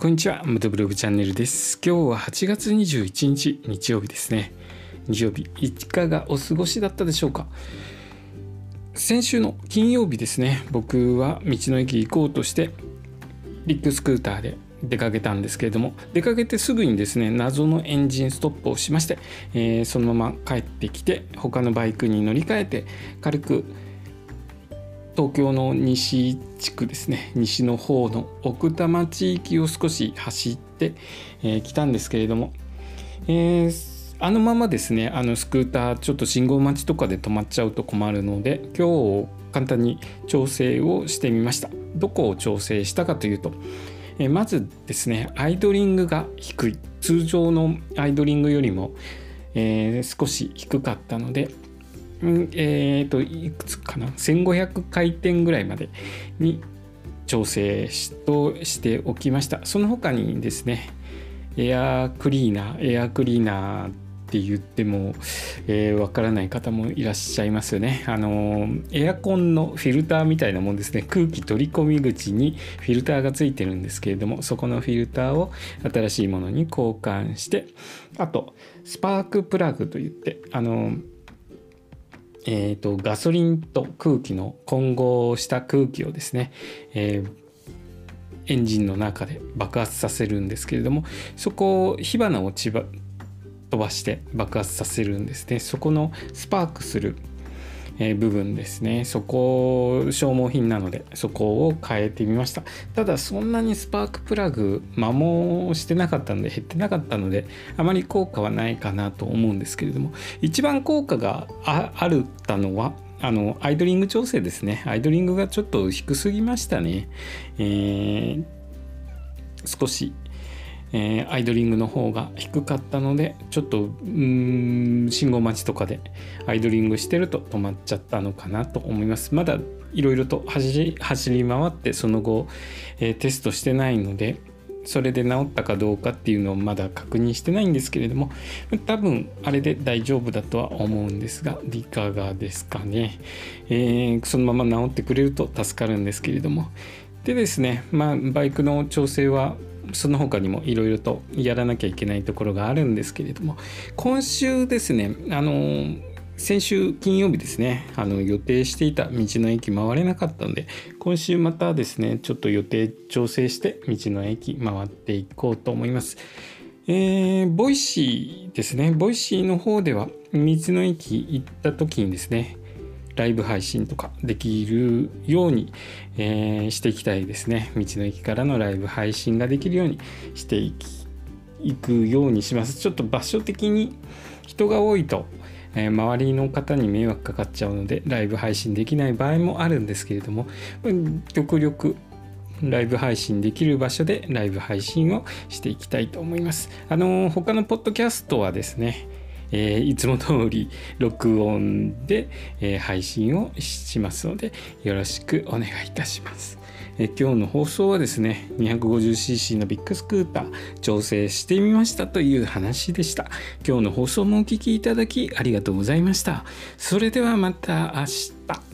こんにちは。ムトブログチャンネルです。今日は8月21日、日曜日ですね。日曜日、いかがお過ごしだったでしょうか？先週の金曜日ですね、僕は道の駅行こうとして、ビッグスクーターで出かけたんですけれども、出かけてすぐにですね、謎のエンジンストップをしまして、えー、そのまま帰ってきて、他のバイクに乗り換えて、軽く東京の西地区ですね。西の方の奥多摩地域を少し走ってき、えー、たんですけれども、えー、あのままですねあのスクーターちょっと信号待ちとかで止まっちゃうと困るので今日簡単に調整をしてみました。どこを調整したかというと、えー、まずですねアイドリングが低い。通常のアイドリングよりも、え、少し低かったのでえっ、ー、といくつかな？1500回転ぐらいまでに調整しとしておきました。その他にですねエアクリーナーエアクリーナーって言ってもわ、えー、からない方もいらっしゃいますよね。あのエアコンのフィルターみたいなもんですね。空気取り込み口にフィルターがついてるんですけれどもそこのフィルターを新しいものに交換してあとスパークプラグといってあのえーと、ガソリンと空気の混合した空気をですね、えー、エンジンの中で爆発させるんですけれどもそこを火花を飛ばして爆発させるんですね。そこのスパークするえ部分ですね。そこ消耗品なのでそこを変えてみました。ただそんなにスパークプラグ摩耗してなかったので減ってなかったのであまり効果はないかなと思うんですけれども一番効果があるったのはあのアイドリング調整ですね。アイドリングがちょっと低すぎましたね、えー、少しえー、アイドリングの方が低かったのでちょっとうん信号待ちとかでアイドリングしてると止まっちゃったのかなと思います。まだいろいろと走り回ってその後、えー、テストしてないのでそれで治ったかどうかっていうのをまだ確認してないんですけれども多分あれで大丈夫だとは思うんですがいかがですかね、えー、そのまま治ってくれると助かるんですけれども。でですねまあバイクの調整はその他にもいろいろとやらなきゃいけないところがあるんですけれども今週ですねあの先週金曜日ですねあの予定していた道の駅回れなかったので今週またですねちょっと予定調整して道の駅回っていこうと思います。えー、ボイシーですねボイシーの方では道の駅行った時にですねライブ配信とかできるように、えー、していきたいですね。道の駅からのライブ配信ができるようにしていきいくようにします。ちょっと場所的に人が多いと、えー、周りの方に迷惑かかっちゃうのでライブ配信できない場合もあるんですけれども極力ライブ配信できる場所でライブ配信をしていきたいと思います。あの他のポッドキャストはですねえー、いつも通り録音で、えー、配信をしますのでよろしくお願いいたします。え、今日の放送はですね 250cc のビッグスクーター調整してみましたという話でした。今日の放送もお聴きいただきありがとうございました。それではまた明日。